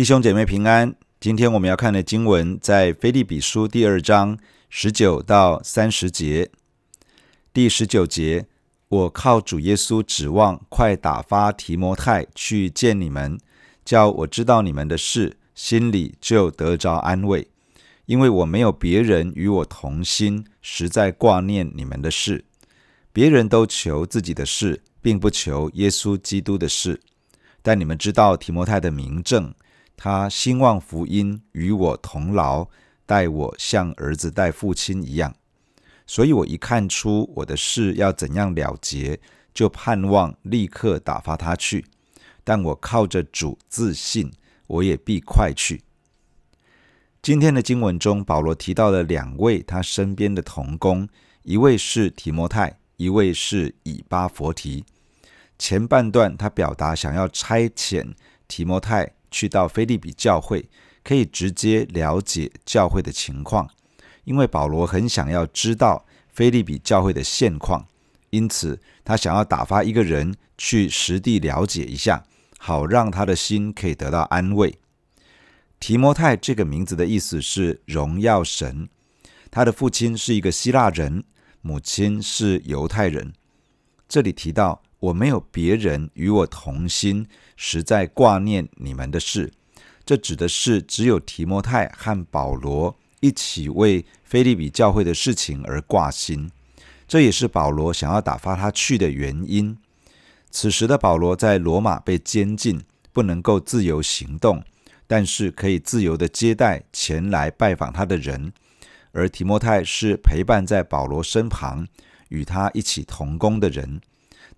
弟兄姐妹平安。今天我们要看的经文在腓利比书第二章十九到三十节。第十九节，我靠主耶稣指望快打发提摩太去见你们，叫我知道你们的事，心里就得着安慰。因为我没有别人与我同心，实在挂念你们的事。别人都求自己的事，并不求耶稣基督的事。但你们知道提摩太的名证。他兴旺福音，与我同劳，待我像儿子待父亲一样。所以我一看出我的事要怎样了结，就盼望立刻打发他去。但我靠着主自信，我也必快去。今天的经文中，保罗提到了两位他身边的同工，一位是提摩太，一位是以巴弗提。前半段他表达想要差遣提摩太。去到腓利比教会，可以直接了解教会的情况，因为保罗很想要知道腓利比教会的现况，因此他想要打发一个人去实地了解一下，好让他的心可以得到安慰。提摩太这个名字的意思是荣耀神，他的父亲是一个希腊人，母亲是犹太人。这里提到。我没有别人与我同心，实在挂念你们的事。这指的是只有提摩太和保罗一起为腓立比教会的事情而挂心。这也是保罗想要打发他去的原因。此时的保罗在罗马被监禁，不能够自由行动，但是可以自由的接待前来拜访他的人。而提摩太是陪伴在保罗身旁，与他一起同工的人。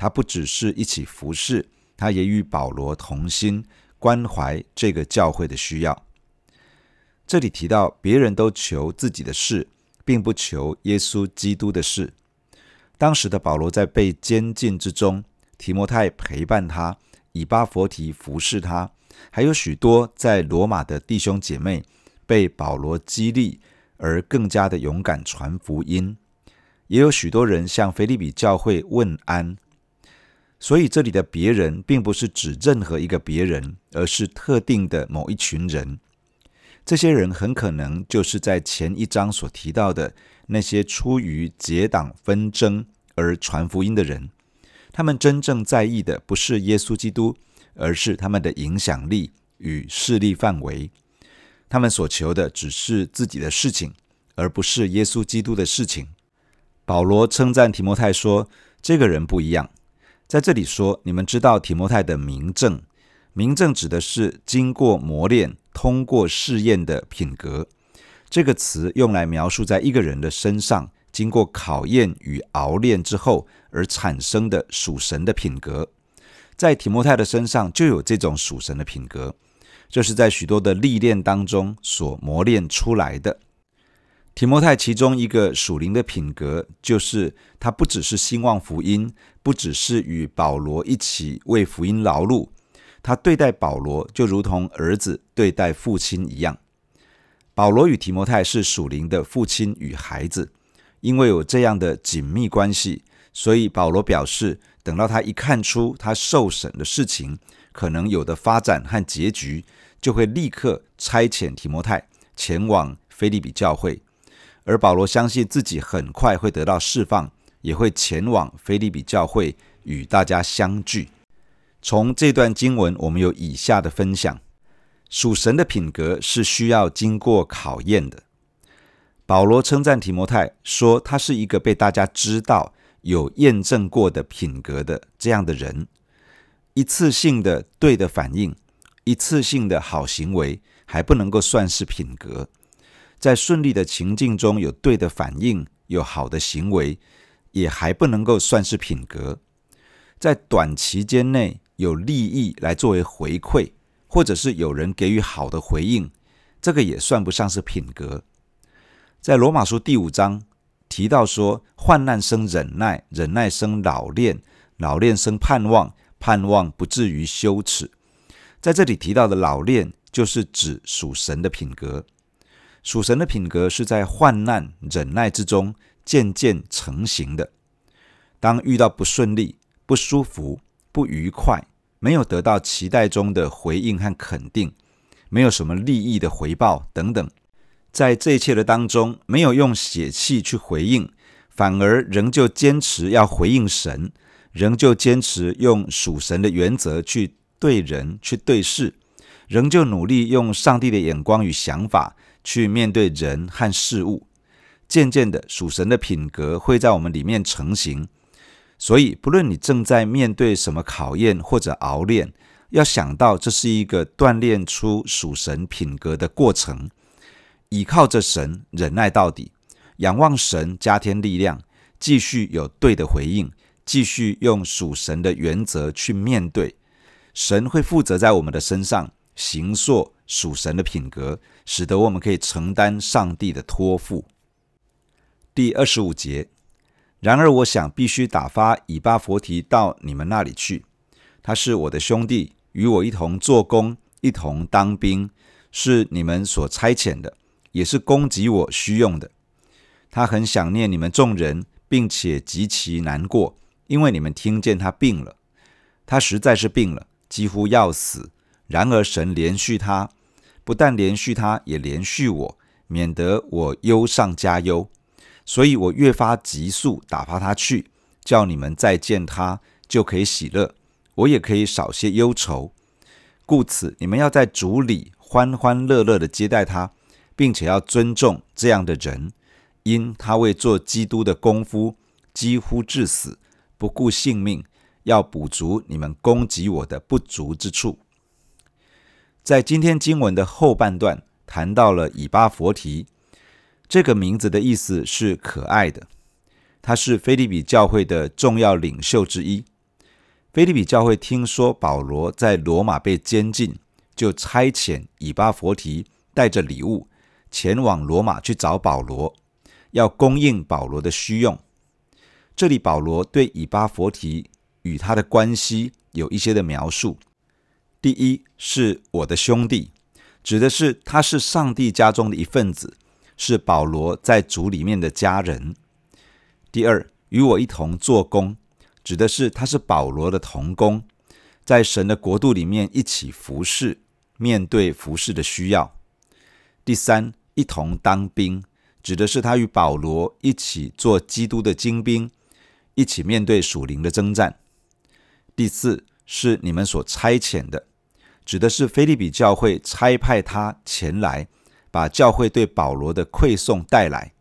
他不只是一起服侍，他也与保罗同心，关怀这个教会的需要。这里提到，别人都求自己的事，并不求耶稣基督的事。当时的保罗在被监禁之中，提摩太陪伴他，以巴弗提服侍他，还有许多在罗马的弟兄姐妹被保罗激励，而更加的勇敢传福音。也有许多人向腓立比教会问安。所以这里的别人，并不是指任何一个别人，而是特定的某一群人。这些人很可能就是在前一章所提到的那些出于结党纷争而传福音的人。他们真正在意的不是耶稣基督，而是他们的影响力与势力范围。他们所求的只是自己的事情，而不是耶稣基督的事情。保罗称赞提摩太说：“这个人不一样。”在这里说，你们知道提摩太的明证，明证指的是经过磨练、通过试验的品格。这个词用来描述在一个人的身上经过考验与熬炼之后而产生的属神的品格。在提摩太的身上就有这种属神的品格，这是在许多的历练当中所磨练出来的。提摩太其中一个属灵的品格，就是他不只是兴旺福音，不只是与保罗一起为福音劳碌，他对待保罗就如同儿子对待父亲一样。保罗与提摩太是属灵的父亲与孩子，因为有这样的紧密关系，所以保罗表示，等到他一看出他受审的事情可能有的发展和结局，就会立刻差遣提摩太前往腓立比教会。而保罗相信自己很快会得到释放，也会前往腓立比教会与大家相聚。从这段经文，我们有以下的分享：属神的品格是需要经过考验的。保罗称赞提摩太说，他是一个被大家知道、有验证过的品格的这样的人。一次性的对的反应，一次性的好行为，还不能够算是品格。在顺利的情境中有对的反应，有好的行为，也还不能够算是品格。在短期间内有利益来作为回馈，或者是有人给予好的回应，这个也算不上是品格。在罗马书第五章提到说，患难生忍耐，忍耐生老练，老练生盼望，盼望不至于羞耻。在这里提到的老练，就是指属神的品格。属神的品格是在患难忍耐之中渐渐成型的。当遇到不顺利、不舒服、不愉快，没有得到期待中的回应和肯定，没有什么利益的回报等等。在这一切的当中，没有用血气去回应，反而仍旧坚持要回应神，仍旧坚持用属神的原则去对人、去对事，仍旧努力用上帝的眼光与想法去面对人和事物。渐渐的，属神的品格会在我们里面成型。所以，不论你正在面对什么考验或者熬炼，要想到这是一个锻炼出属神品格的过程。倚靠着神，忍耐到底，仰望神，加添力量，继续有对的回应，继续用属神的原则去面对。神会负责在我们的身上形塑属神的品格，使得我们可以承担上帝的托付。第二十五节。然而，我想必须打发以巴弗提到你们那里去。他是我的兄弟，与我一同做工，一同当兵，是你们所差遣的。也是供给我需用的。他很想念你们众人，并且极其难过，因为你们听见他病了。他实在是病了，几乎要死。然而神怜恤他，不但怜恤他，也怜恤我，免得我忧上加忧。所以我越发急速打发他去，叫你们再见他就可以喜乐，我也可以少些忧愁。故此，你们要在主里欢欢乐乐地接待他。并且要尊重这样的人，因他为做基督的功夫几乎至死，不顾性命，要补足你们攻击我的不足之处。在今天经文的后半段，谈到了以巴佛提这个名字的意思是可爱的，他是腓利比教会的重要领袖之一。腓利比教会听说保罗在罗马被监禁，就差遣以巴佛提带着礼物。前往罗马去找保罗，要供应保罗的需用。这里保罗对以巴佛提与他的关系有一些的描述。第一是我的兄弟，指的是他是上帝家中的一份子，是保罗在主里面的家人。第二，与我一同做工，指的是他是保罗的同工，在神的国度里面一起服侍，面对服侍的需要。第三。一同当兵，指的是他与保罗一起做基督的精兵，一起面对属灵的征战。第四是你们所差遣的，指的是腓利比教会差派他前来，把教会对保罗的馈送带来。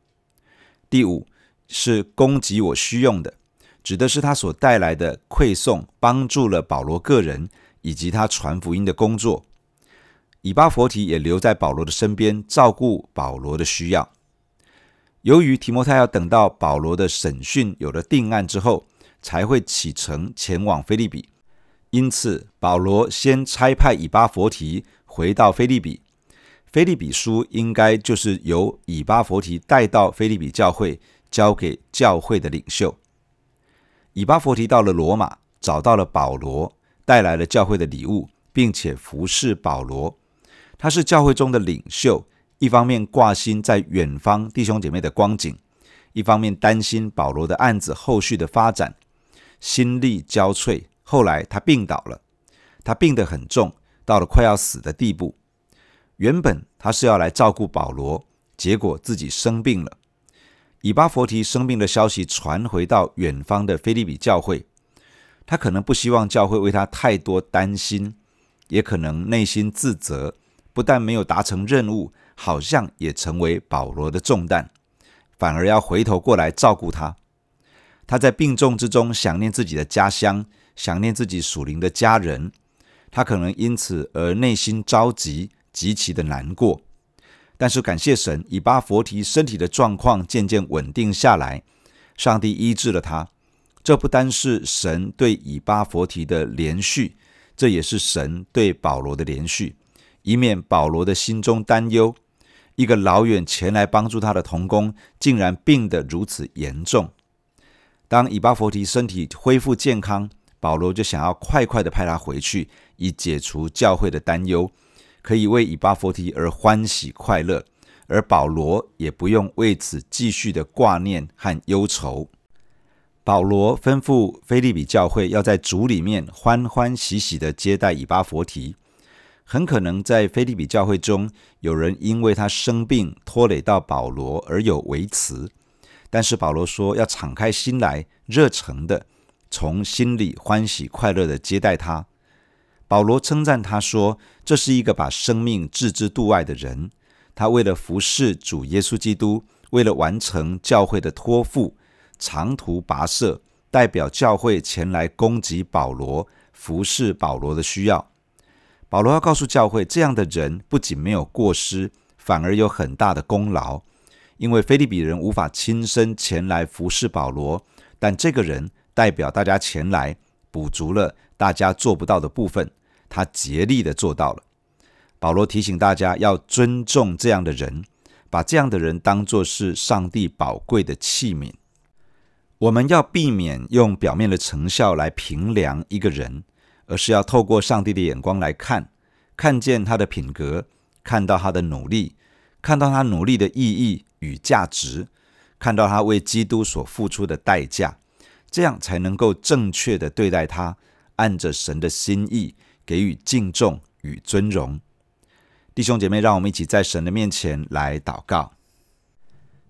第五是供给我需用的，指的是他所带来的馈送，帮助了保罗个人以及他传福音的工作。以巴弗提也留在保罗的身边，照顾保罗的需要。由于提摩太要等到保罗的审讯有了定案之后，才会启程前往腓利比，因此保罗先差派以巴佛提回到腓利比。腓利比书应该就是由以巴佛提带到腓利比教会，交给教会的领袖。以巴佛提到了罗马，找到了保罗，带来了教会的礼物，并且服侍保罗。他是教会中的领袖，一方面挂心在远方弟兄姐妹的光景，一方面担心保罗的案子后续的发展，心力交瘁。后来他病倒了，他病得很重，到了快要死的地步。原本他是要来照顾保罗，结果自己生病了。以巴弗提生病的消息传回到远方的腓利比教会，他可能不希望教会为他太多担心，也可能内心自责。不但没有达成任务，好像也成为保罗的重担，反而要回头过来照顾他。他在病重之中想念自己的家乡，想念自己属灵的家人，他可能因此而内心着急，极其的难过。但是感谢神，以巴佛提身体的状况渐渐稳定下来，上帝医治了他。这不单是神对以巴佛提的怜恤，这也是神对保罗的怜恤。以免保罗的心中担忧，一个老远前来帮助他的同工，竟然病得如此严重。当以巴佛提身体恢复健康，保罗就想要快快的派他回去，以解除教会的担忧，可以为以巴弗提而欢喜快乐，而保罗也不用为此继续的挂念和忧愁。保罗吩咐腓利比教会要在主里面欢欢喜喜的接待以巴弗提。很可能在腓利比教会中，有人因为他生病拖累到保罗而有微词，但是保罗说要敞开心来，热诚的从心里欢喜快乐的接待他。保罗称赞他说：“这是一个把生命置之度外的人。他为了服侍主耶稣基督，为了完成教会的托付，长途跋涉，代表教会前来供给保罗，服侍保罗的需要。保罗要告诉教会，这样的人不仅没有过失，反而有很大的功劳。因为腓利比人无法亲身前来服侍保罗，但这个人代表大家前来，补足了大家做不到的部分。”他竭力的做到了。保罗提醒大家要尊重这样的人，把这样的人当作是上帝宝贵的器皿。我们要避免用表面的成效来评量一个人，而是要透过上帝的眼光来看，看见他的品格，看到他的努力，看到他努力的意义与价值，看到他为基督所付出的代价，这样才能够正确的对待他，按着神的心意。给予敬重与尊荣，弟兄姐妹，让我们一起在神的面前来祷告。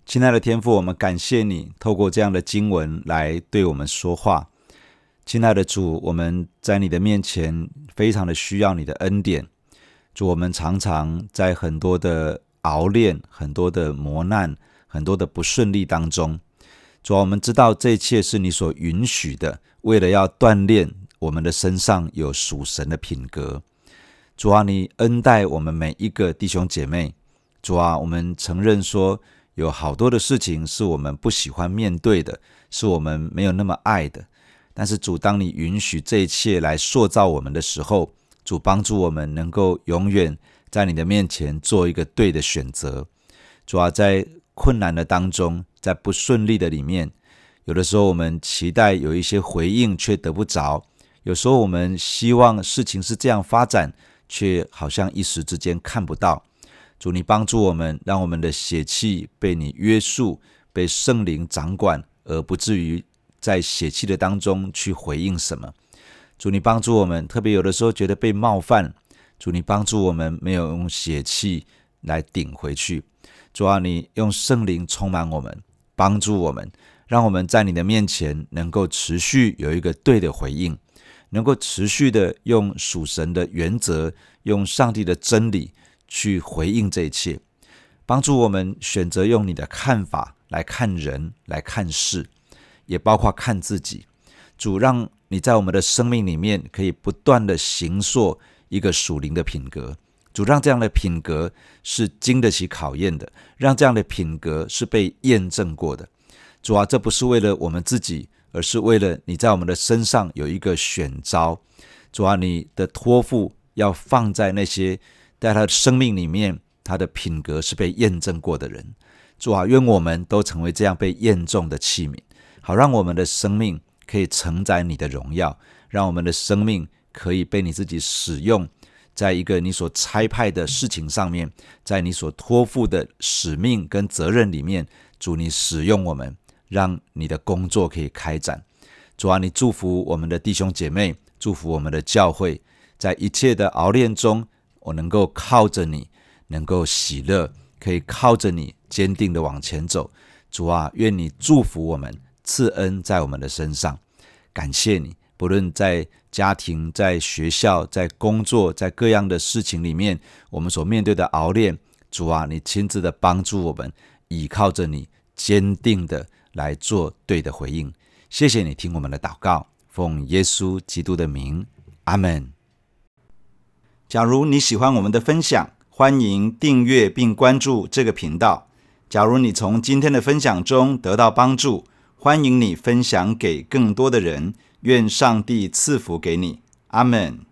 亲爱的天父，我们感谢你透过这样的经文来对我们说话。亲爱的主，我们在你的面前非常的需要你的恩典。主，我们常常在很多的熬炼、很多的磨难、很多的不顺利当中。主啊，我们知道这一切是你所允许的，为了要锻炼。我们的身上有属神的品格，主啊，你恩待我们每一个弟兄姐妹。主啊，我们承认说有好多的事情是我们不喜欢面对的，是我们没有那么爱的。但是主，当你允许这一切来塑造我们的时候，主帮助我们能够永远在你的面前做一个对的选择。主啊，在困难的当中，在不顺利的里面，有的时候我们期待有一些回应，却得不着。有时候我们希望事情是这样发展，却好像一时之间看不到。主，你帮助我们，让我们的血气被你约束，被圣灵掌管，而不至于在血气的当中去回应什么。主，你帮助我们，特别有的时候觉得被冒犯。主，你帮助我们，没有用血气来顶回去。主啊，你用圣灵充满我们，帮助我们，让我们在你的面前能够持续有一个对的回应。能够持续的用属神的原则，用上帝的真理去回应这一切，帮助我们选择用你的看法来看人、来看事，也包括看自己。主，让你在我们的生命里面可以不断的行塑一个属灵的品格。主，让这样的品格是经得起考验的，让这样的品格是被验证过的。主啊，这不是为了我们自己。而是为了你在我们的身上有一个选召，主啊，你的托付要放在那些在他的生命里面，他的品格是被验证过的人。主啊，愿我们都成为这样被验证的器皿，好让我们的生命可以承载你的荣耀，让我们的生命可以被你自己使用，在一个你所差派的事情上面，在你所托付的使命跟责任里面，主你使用我们。让你的工作可以开展，主啊，你祝福我们的弟兄姐妹，祝福我们的教会，在一切的熬炼中，我能够靠着你，能够喜乐，可以靠着你坚定的往前走。主啊，愿你祝福我们，赐恩在我们的身上。感谢你，不论在家庭、在学校、在工作、在各样的事情里面，我们所面对的熬炼，主啊，你亲自的帮助我们，倚靠着你，坚定的。来做对的回应，谢谢你听我们的祷告，奉耶稣基督的名，阿门。假如你喜欢我们的分享，欢迎订阅并关注这个频道。假如你从今天的分享中得到帮助，欢迎你分享给更多的人。愿上帝赐福给你，阿门。